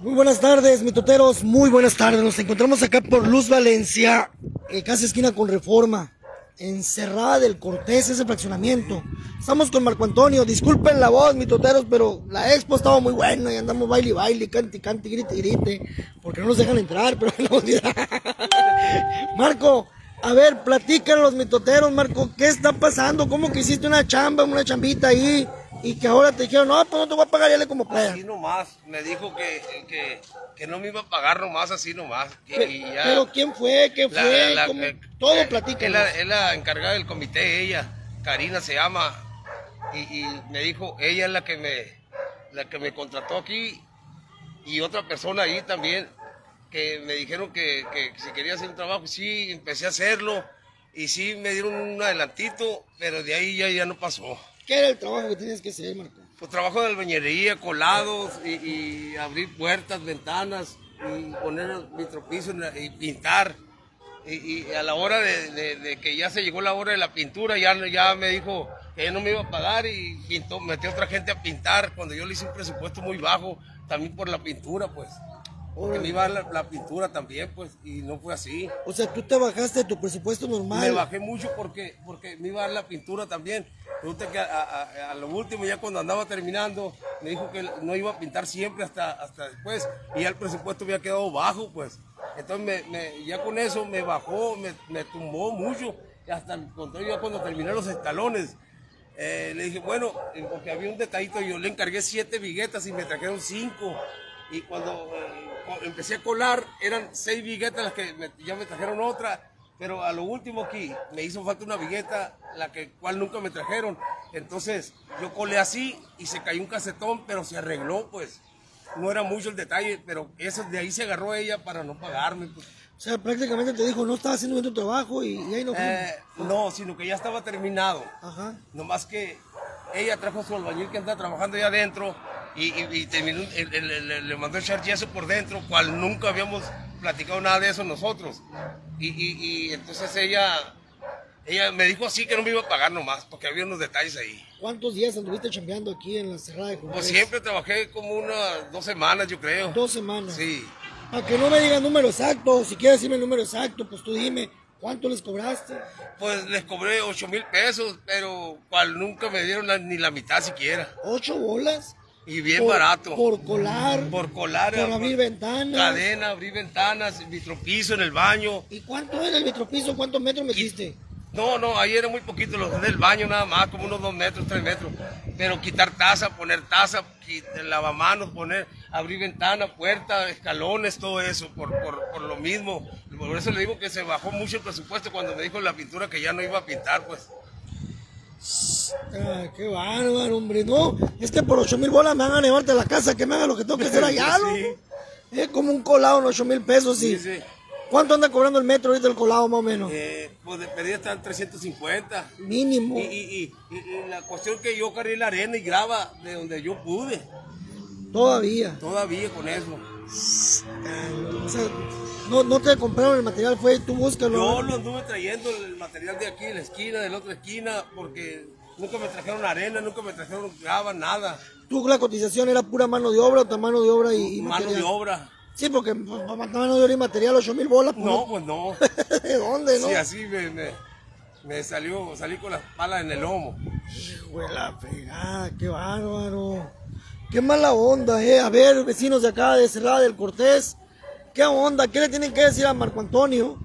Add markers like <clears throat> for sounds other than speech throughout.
Muy buenas tardes, mitoteros, muy buenas tardes. Nos encontramos acá por Luz Valencia, eh, casi esquina con Reforma, encerrada del Cortés, ese fraccionamiento. Estamos con Marco Antonio, disculpen la voz, mitoteros, pero la expo estaba muy buena y andamos baile y baile, cante, cante, grite, grite, porque no nos dejan entrar, <laughs> pero no Marco, a ver, platican los mitoteros, Marco, ¿qué está pasando? ¿Cómo que hiciste una chamba, una chambita ahí? Y que ahora te dijeron, no, pues no te voy a pagar, ya como pueda. Así nomás, me dijo que, que, que, no me iba a pagar nomás así nomás. pero, ¿quién fue? ¿Qué fue? todo platica. Es la, encargada del comité, ella, Karina se llama, y, y, me dijo, ella es la que me, la que me contrató aquí, y otra persona ahí también, que me dijeron que, que si quería hacer un trabajo, sí, empecé a hacerlo, y sí, me dieron un adelantito, pero de ahí ya, ya no pasó. ¿Qué era el trabajo que tenías que hacer, Marco? Pues trabajo de albañería, colados y, abrir puertas, ventanas y poner vitropiso y pintar. Y, a la hora de, que ya se llegó la hora de la pintura, ya, ya me dijo que no me iba a pagar y pintó, metió otra gente a pintar cuando yo le hice un presupuesto muy bajo, también por la pintura, pues. Porque me iba la, la, pintura también, pues, y no fue así. O sea, tú te bajaste de tu presupuesto normal. Me bajé mucho porque, porque me iba a dar la pintura también. Resulta que a, lo último, ya cuando andaba terminando, me dijo que no iba a pintar siempre hasta, hasta después. Y ya el presupuesto había quedado bajo, pues. Entonces, me, ya con eso me bajó, me, me tumbó mucho. Y hasta encontré ya cuando terminé los escalones. Eh, le dije, bueno, eh, porque había un detallito, yo le encargué siete viguetas y me trajeron cinco. Y cuando eh, empecé a colar, eran seis viguetas las que ya me trajeron otra. Pero a lo último aquí me hizo falta una vigueta, la que cual nunca me trajeron. Entonces yo colé así y se cayó un casetón, pero se arregló, pues. No era mucho el detalle, pero eso de ahí se agarró ella para no pagarme. Pues. O sea, prácticamente te dijo, no estaba haciendo bien tu trabajo y, ahí no eh, no, sino que ya estaba terminado. Ajá. Nomás que ella trajo a su albañil que anda trabajando allá adentro y, le, mandó echar yeso por dentro, cual nunca habíamos platicado nada de eso nosotros. Y, entonces ella, ella me dijo así que no me iba a pagar nomás, porque había unos detalles ahí. ¿Cuántos días anduviste chambeando aquí en la cerrada de Pues siempre trabajé como unas dos semanas, yo creo. Dos semanas. Sí. Para que no me digan número exacto, si quieres decirme el número exacto, pues tú dime. ¿Cuánto les cobraste? Pues les cobré 8 mil pesos, pero cual nunca me dieron ni la mitad siquiera. ¿Ocho bolas? Y bien barato. Por colar. Por colar. Por abrir ventanas. Cadena, abrir ventanas, vitropiso en el baño. ¿Y cuánto era el vitropiso? ¿Cuántos metros metiste? No, no, ahí era muy poquito, los del baño nada más, como unos dos metros, tres metros. Pero quitar taza, poner taza, lavamanos, poner, abrir ventana, puerta, escalones, todo eso, por, por, por lo mismo. Por eso le digo que se bajó mucho el presupuesto cuando me dijo la pintura que ya no iba a pintar, pues. Ah, qué bárbaro, hombre. No, es que por 8 mil bolas me van a llevarte a la casa, que me haga lo que tengo que hacer allá, <laughs> Es como un colado en 8 mil pesos, sí. ¿Cuánto anda cobrando el metro ahorita el colado, más o menos? Eh, pues de pedida están 350. Mínimo. Y, la cuestión que yo cargué la arena y graba de donde yo pude. Todavía. Todavía con eso. o sea, no, no te compraron el material, fue tú búscalo. Yo lo anduve trayendo el material de aquí, de la esquina, de la otra esquina, porque nunca me trajeron arena, nunca me trajeron grava, nada. ¿Tú la cotización era pura mano de obra o mano de obra y, Mano de obra. Sí, porque pues, mano de obra y material, 8 mil bolas. Pues, no, pues no. <laughs> ¿De dónde, no? Sí, así me, me, salió, salí con las palas en el lomo. Hijo de la pegada, qué bárbaro. Qué mala onda, eh. A ver, vecinos de acá de Cerrada del Cortés ¿Qué onda? ¿Qué le tienen que decir a Marco Antonio?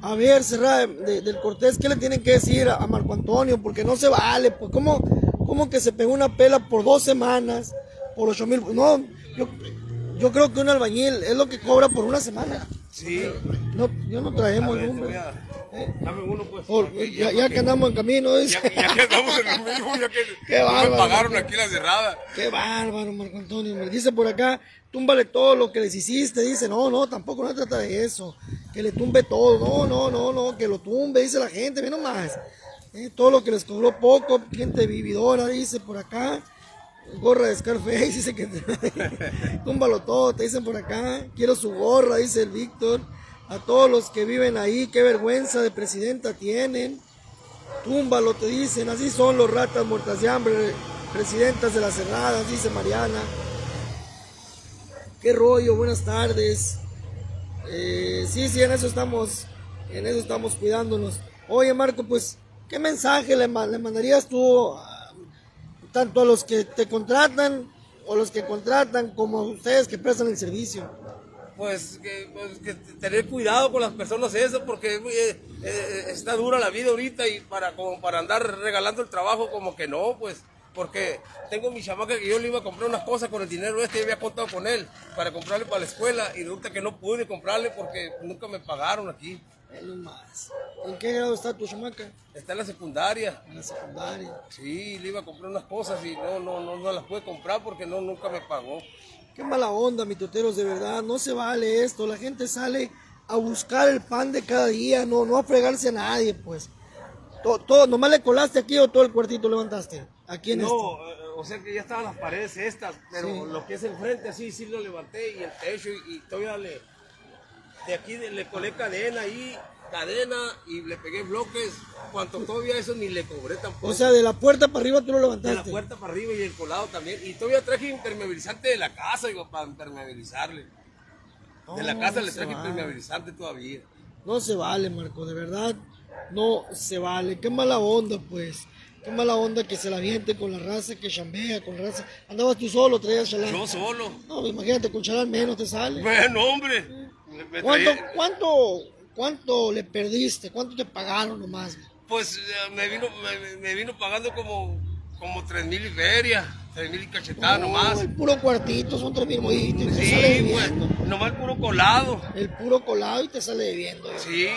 A ver, Serra del Cortés, ¿qué le tienen que decir a, Marco Antonio? Porque no se vale, pues ¿cómo, cómo que se pegó una pela por dos semanas, por ocho mil? No, yo, yo creo que un albañil es lo que cobra por una semana. Sí. No, yo no traemos número. ¿Eh? Dame uno, pues. ya, que andamos en camino. Ya, ya, que andamos en el mismo, ya que <laughs> Qué bárbaro, me pagaron aquí la cerrada. Qué bárbaro, Marco Antonio. Me dice por acá, túmbale todo lo que les hiciste. Dice, no, no, tampoco no se trata de eso. Que le tumbe todo. No, no, no, no, que lo tumbe, dice la gente. Menos más. Eh, todo lo que les cobró poco, gente vividora, dice por acá. Gorra de Scarface, dice que túmbalo <laughs> todo, te dicen por acá. Quiero su gorra, dice el Víctor. A todos los que viven ahí, qué vergüenza de presidenta tienen. Túmbalo, te dicen. Así son los ratas muertas de hambre, presidentas de las cerradas, dice Mariana ¿Qué rollo? Buenas tardes. Eh, sí, sí, en eso estamos, en eso estamos cuidándonos. Oye, Marco, pues, ¿qué mensaje le, le mandarías tú a- tanto a los que te contratan o los que contratan como a ustedes que prestan el servicio? Pues que, pues, tener cuidado con las personas esas porque eh, eh, está dura la vida ahorita y para como para andar regalando el trabajo como que no, pues porque tengo mi chamaca que yo le iba a comprar unas cosas con el dinero este y había contado con él para comprarle para la escuela y resulta que no pude comprarle porque nunca me pagaron aquí. Más. ¿En qué grado está tu chamaca? Está en la secundaria. En la secundaria. Sí, le iba a comprar unas cosas y no, no, no, no las pude comprar porque no, nunca me pagó. Qué mala onda, mi toteros, de verdad. No se vale esto. La gente sale a buscar el pan de cada día, no, no a fregarse a nadie, pues. Todo, todo, nomás le colaste aquí o todo el cuartito levantaste. Aquí en No, esto. eh, o sea que ya estaban las paredes estas, pero Sí. lo que es el frente así sí lo levanté y el techo y, y todavía le de aquí de- le colé cadena ahí, cadena y le pegué bloques, cuanto todavía eso ni le cobré tampoco. O sea, de la puerta para arriba tú lo de levantaste. la puerta para arriba y el colado también. Y todavía traje impermeabilizante de la casa, digo, para impermeabilizarle. De la casa no le traje vale. impermeabilizante todavía. No se vale, Marco, de verdad. No se vale. Qué mala onda, pues. Qué mala onda que se la aviente con la raza que chambea, con la raza. Andabas tú solo, traías chalán. Yo solo. No, imagínate, con chalán menos te sale. Bueno, hombre. ¿Cuánto, cuánto, cuánto le perdiste? ¿Cuánto te pagaron nomás? Pues eh, me vino, me, me vino pagando como, como 3 mil y feria, 3 mil y cachetada No, nomás. El puro cuartito son tres mil sale Sí, pues, nomás el puro colado. El puro colado y te sale debiendo. Sí.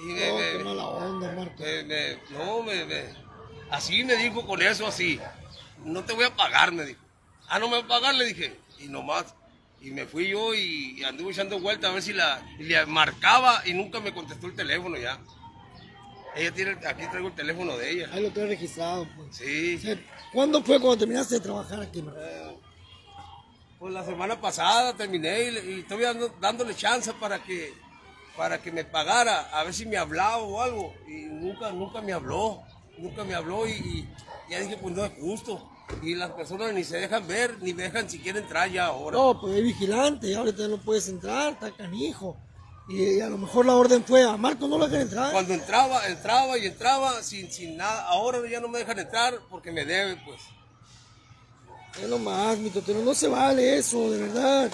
Y me, No, me- qué mala onda, Marco. me- no, me, me- así me dijo con eso, así. No te voy a pagar, me dijo. Ah, no me va a pagar, le dije. Y nomás. Y me fui yo y, anduve echando vueltas a ver si la le marcaba y nunca me contestó el teléfono ya. Ella tiene, aquí traigo el teléfono de ella. Ahí lo tengo registrado, pues. Sí. O sea, ¿Cuándo fue cuando terminaste de trabajar aquí, Marco? Pues la semana pasada terminé y, y estoy dando- dándole chance para que para que me pagara, a ver si me hablaba o algo. Y nunca, nunca me habló, nunca me habló y, y ya dije, pues no es justo. Y las personas ni se dejan ver, ni me dejan siquiera entrar ya ahora. No, pues hay vigilante, y ahorita no puedes entrar, está canijo. Y, y a lo mejor la orden fue a Marco, no lo dejan entrar. Cuando entraba, entraba y entraba sin, sin nada. Ahora ya no me dejan entrar porque me debe, pues. Es lo más, mi totero, no se vale eso, de verdad.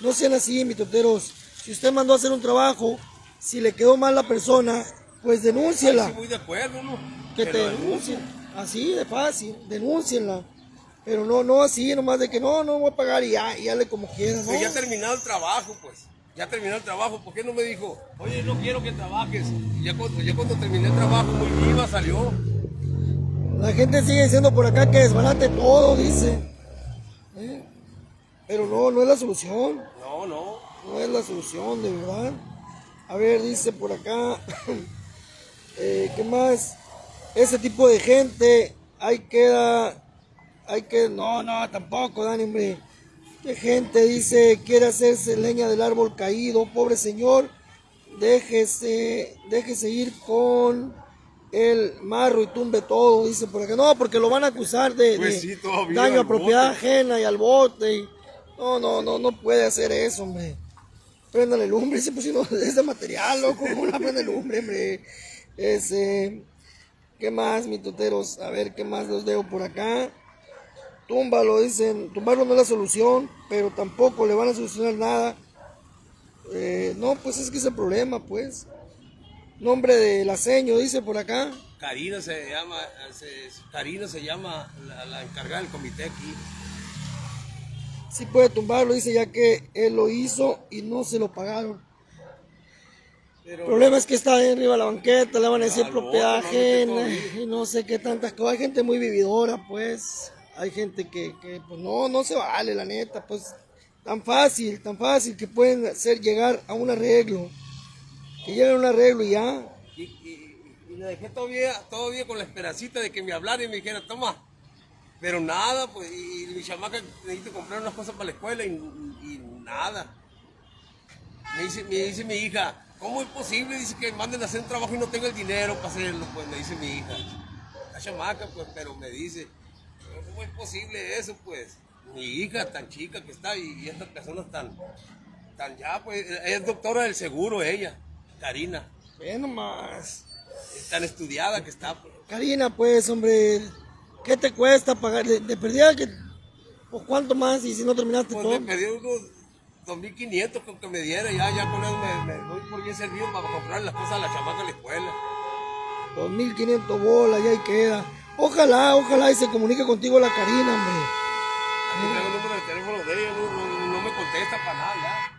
No sean así, mi toteros. Si usted mandó a hacer un trabajo, si le quedó mal la persona, pues denúnciela. Sí, muy de acuerdo, ¿no? que te denuncien. Así de fácil, denúncienla. Pero no, no así, nomás de que no, no voy a pagar y ya, y ya le como quiera, ¿no? Pues ya ha terminado el trabajo, pues. Ya terminó el trabajo. ¿Por qué no me dijo, oye, no quiero que trabajes? Y ya cuando, ya cuando terminé el trabajo, muy viva salió. La gente sigue diciendo por acá que desbarate todo, dice. ¿Eh? Pero no, no es la solución. No, no. No es la solución, de verdad. A ver, dice por acá. <laughs> eh, ¿Qué más? Ese tipo de gente, hay queda. Hay que. No, no, tampoco, Dani, hombre. ¿Qué gente dice quiere hacerse leña del árbol caído? Pobre señor, déjese, déjese ir con el marro y tumbe todo, dice por acá. No, porque lo van a acusar de, Pues de sí, todavía, daño a propiedad bote. ajena y al bote. y- no, no, no, no puede hacer eso, hombre. Préndale lumbre, dice, pues si no, <laughs> es de material, loco, <laughs> ¿cómo la prende lumbre, hombre? Ese, ¿qué más, mi toteros? A ver, ¿qué más los dejo por acá? Túmbalo, dicen, tumbarlo no es la solución, pero tampoco le van a solucionar nada. Eh, no, pues es que es el problema, pues. Nombre de la seño, dice por acá. Karina se llama, se- Karina se llama la, la encargada del comité aquí. Sí puede tumbarlo, dice, ya que él lo hizo y no se lo pagaron. Pero El problema es que está ahí arriba de la banqueta, le van a decir Al propiedad bote, no, y no sé qué tantas cosas. Hay gente muy vividora, pues. Hay gente que, que, pues no, no se vale, la neta, pues. Tan fácil, tan fácil que pueden hacer llegar a un arreglo. Que lleguen a un arreglo y ya. y, y, y le dejé todavía, todavía con la esperancita de que me hablara y me dijera, toma. Pero nada, pues, y mi chamaca necesito comprar unas cosas para la escuela y, y nada. Me dice, me dice mi hija, ¿cómo es posible? Dice que manden a hacer un trabajo y no tengo el dinero para hacerlo, pues me dice mi hija. La chamaca, pues, pero me dice, ¿cómo es posible eso, pues? mi hija tan chica que está y, y estas personas tan, tan ya, pues, es doctora del seguro ella, Karina, Ve nomás. tan estudiada que está. pues. Karina, pues, hombre, ¿qué te cuesta pagar? De, de perdida que. ¿Por cuánto más? Y si no terminaste Pues todo. me pedí unos 2.500 con que me diera, ya, ya con eso me, me doy por bien servido para comprar las cosas a la chamaca a la escuela. 2.500 bolas, ya ahí queda. Ojalá, ojalá y se comunique contigo la Karina, hombre. Aquí tengo el número de teléfono de ella, no, no- no me contesta para nada ya.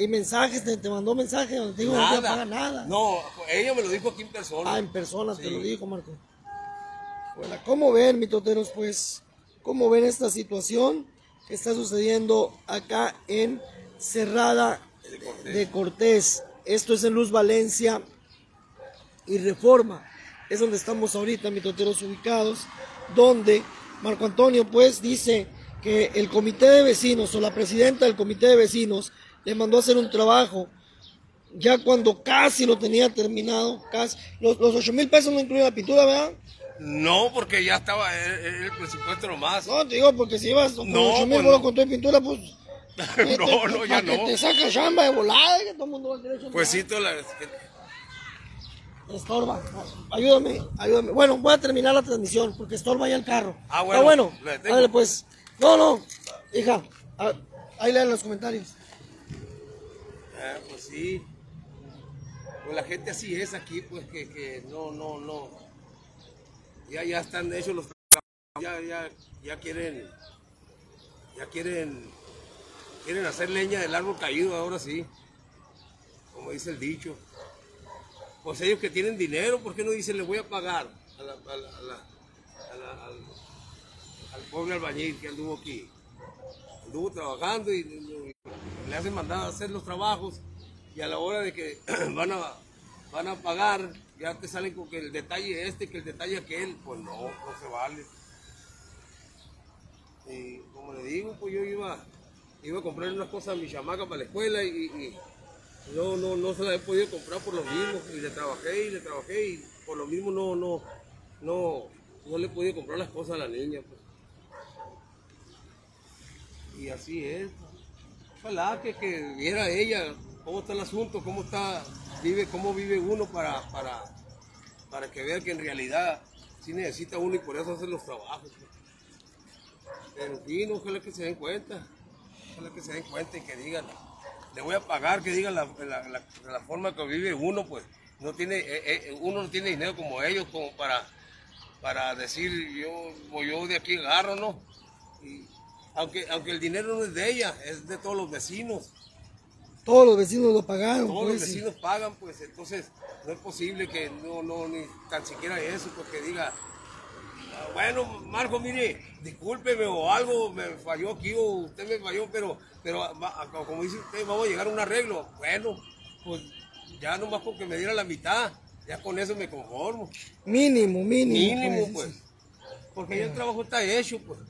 Y, mensajes, te, te mandó mensajes donde te digo no te Nada. paga nada. No, ella me lo dijo aquí en persona. Ah, en persona te lo dijo, Marco. Bueno, ¿cómo ven, mitoteros, pues? ¿Cómo ven esta situación que está sucediendo acá en Cerrada de Cortés? Esto es en Luz Valencia y Reforma. Es donde estamos ahorita, mitoteros ubicados, donde Marco Antonio, pues, dice que el comité de vecinos o la presidenta del comité de vecinos le mandó a hacer un trabajo ya cuando casi lo tenía terminado, casi, los, los 8 mil pesos no incluyen la pintura, ¿verdad? No, porque ya estaba el, el presupuesto nomás. No, te digo, porque si ibas con No, 8 mil pues no. con tu pintura, pues... <laughs> no, no, ya para que no. te saca chamba de volada, que todo el mundo va a querer chamba. Pues sí, toda la- Estorba, ayúdame, ayúdame. Bueno, voy a terminar la transmisión, porque estorba ya el carro. Ah, Está bueno, bueno, le detengo. Ándale, pues. No, no, hija, a- ahí lean los comentarios. Ah, pues sí. Pues la gente así es aquí, pues que, que no, no, no. Ya, ya están hechos los ya, ya, ya quieren, ya quieren, quieren hacer leña del árbol caído, ahora sí. Como dice el dicho. Pues ellos que tienen dinero, ¿por qué no dicen le voy a pagar al, al pobre albañil que anduvo aquí? anduvo trabajando y le hacen mandar a hacer los trabajos y a la hora de que <clears throat> van a, van a pagar ya te salen con que el detalle este, que el detalle aquel, pues no, no se vale. Y como le digo, pues yo iba, iba a comprar unas cosas a mi chamaca para la escuela y, y no, no, no se las he podido comprar por lo mismo y le trabajé y le trabajé y por lo mismo no, no, no, no le he podido comprar las cosas a la niña. Pues. Y así es. Ojalá que, que viera ella cómo está el asunto, cómo está, vive, cómo vive uno para, para, para que vea que en realidad sí necesita uno y por eso hace los trabajos. pues. Pero en fin, ojalá que se den cuenta, ojalá que se den cuenta y que digan, le voy a pagar, que digan la, la- la- la forma que vive uno, pues no tiene, eh, eh, uno no tiene dinero como ellos, como para, para decir yo, pues, yo de aquí agarro, ¿no? Y aunque, aunque el dinero no es de ella, es de todos los vecinos. Todos los vecinos lo pagaron, Todos pues. los vecinos pagan, pues entonces no es posible que no, no, ni tan siquiera eso, porque diga, "Ah, bueno, Marco, mire, discúlpeme o algo me falló aquí o usted me falló, pero, pero como dice usted, vamos a llegar a un arreglo. Bueno, pues ya nomás con que me diera la mitad, ya con eso me conformo. Mínimo, mínimo. Mínimo, pues. pues. Porque ya el trabajo está hecho, pues.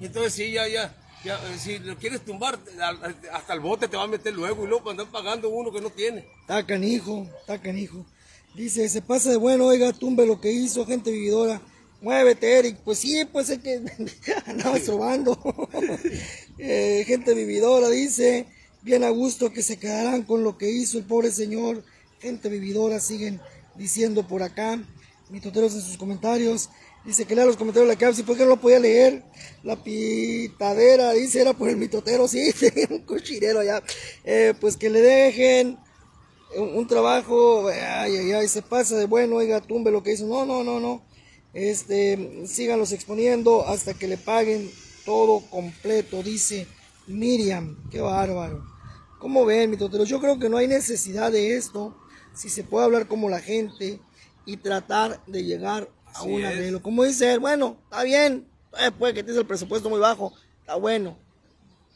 Entonces sí, ya, ya, ya, eh, si lo quieres tumbar, hasta el bote te va a meter luego y luego andar pagando uno que no tiene. Está canijo, está canijo. Dice, se pasa de bueno, oiga, tumbe lo que hizo, gente vividora. Muévete, Eric. Pues sí, pues es que <laughs> andaba estrobando. <laughs> Eh, gente vividora, dice, bien a gusto que se quedarán con lo que hizo el pobre señor. Gente vividora, siguen diciendo por acá. Mitoteros en sus comentarios. Dice que lea los comentarios de la CAPSI, ¿por qué no lo podía leer? La pitadera, dice, era por el mitotero, sí, <laughs> tenía un cochirero allá. Eh, pues que le dejen un, un trabajo, ay, ay, ay, se pasa de bueno, oiga, tumbe lo que hizo. No, no, no, no. Este, síganlos exponiendo hasta que le paguen todo completo, dice Miriam. Qué bárbaro. ¿Cómo ven, mitoteros? Yo creo que no hay necesidad de esto. Si se puede hablar como la gente y tratar de llegar a Así un arreglo. Como dice él, bueno, está bien. eh, puede que tienes el presupuesto muy bajo. Está bueno.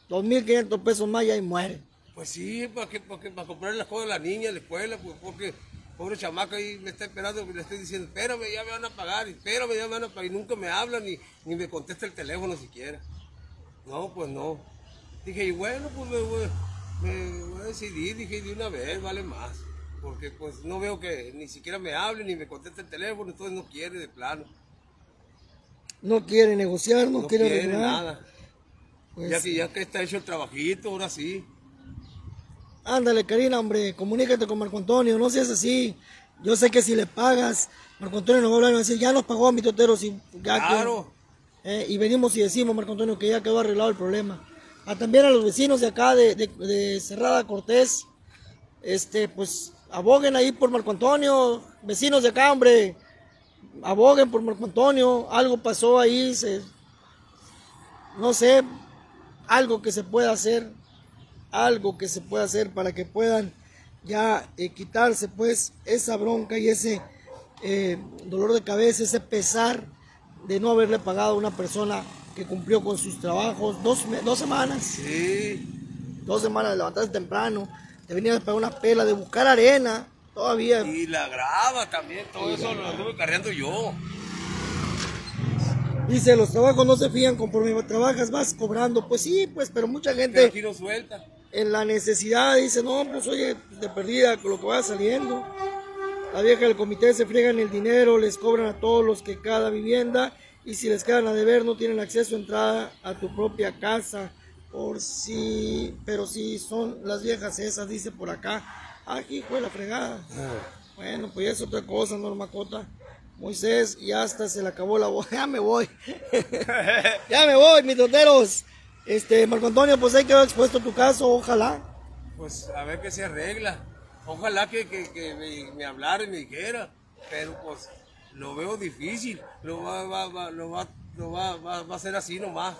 2.500 pesos más y ahí muere. Pues sí, para, que, para, que- para comprar las cosas a la niña, la escuela, pues porque pobre chamaca ahí me está esperando, le estoy diciendo, espérame, ya me van a pagar, espérame, ya me van a pagar, y nunca me hablan ni, ni me contesta el teléfono siquiera. No, pues no. Dije, y bueno, pues me voy, me voy a decidir, dije, de una vez, vale más. Porque pues no veo que ni siquiera me hable, ni me conteste el teléfono, entonces no quiere de plano. No quiere negociar, no, No quiere nada. Pues, ya, que, ya que está hecho el trabajito, ahora sí. Ándale, Karina, hombre, comunícate con Marco Antonio, no seas así. Yo sé que si le pagas, Marco Antonio nos va a hablar y va a decir, ya nos pagó mi totero, si ya Claro. eh, y venimos y decimos, Marco Antonio, que ya quedó arreglado el problema. A también a los vecinos de acá, de, de, de Cerrada Cortés, este, pues, aboguen ahí por Marco Antonio, vecinos de acá, hombre, aboguen por Marco Antonio, algo pasó ahí, se, no sé, algo que se pueda hacer, algo que se pueda hacer para que puedan ya eh, quitarse pues esa bronca y ese eh, dolor de cabeza, ese pesar de no haberle pagado a una persona que cumplió con sus trabajos dos, dos semanas, Sí. dos semanas de levantarse temprano, de venir a pagar una pela, de buscar arena, todavía. Y la grava también, todo eso lo anduve cargando yo. Dice, los trabajos no se fían, conforme trabajas vas cobrando. Pues sí, pues, pero mucha Pero gente aquí no suelta. En la necesidad dice, no, pues oye, de perdida con lo que va saliendo. La vieja del comité se friegan el dinero, les cobran a todos los que cada vivienda y si les quedan a deber no tienen acceso a entrada a tu propia casa. Por si, pero si son las viejas esas, dice por acá. Aquí hijo de la fregada. Bueno, pues ya es otra cosa, Norma Cota. Moisés, ya hasta se le acabó la voz. <laughs> Ya me voy. <laughs> ya me voy, mis toteros. Este, Marco Antonio, pues ahí quedó expuesto tu caso, ojalá. Pues a ver qué se arregla. Ojalá que, que, me, me hablara y me dijera. Pero pues lo veo difícil. Lo va, va, va- lo va, lo va, va, va a ser así nomás.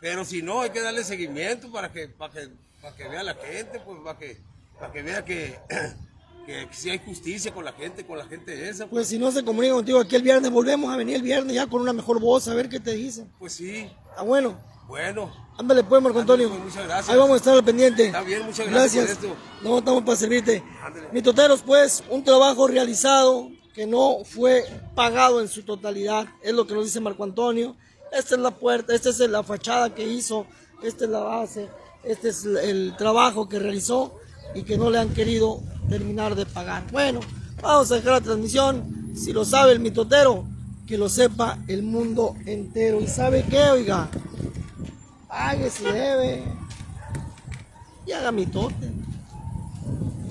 Pero si no, hay que darle seguimiento para que, para que, para que vea la gente, pues para que, para que vea que, <clears throat> que sí hay justicia con la gente, con la gente esa. Pues, Pues si no se comunica contigo aquí el viernes, volvemos a venir el viernes ya con una mejor voz, a ver qué te dicen. pues sí, Está bueno. bueno. Ándale pues, Marco Ándale, Antonio. pues, muchas gracias. Ahí vamos a estar al pendiente. Está bien, muchas gracias por esto. No, estamos para servirte. Ándale. Mi toteros, pues, un trabajo realizado que no fue pagado en su totalidad. Es lo que nos dice Marco Antonio. Esta es la puerta, esta es la fachada que hizo, esta es la base, este es el trabajo que realizó y que no le han querido terminar de pagar. Bueno, vamos a dejar la transmisión. Si lo sabe el mitotero, que lo sepa el mundo entero. ¿Y sabe qué, oiga? Pague si debe. Y haga mitote.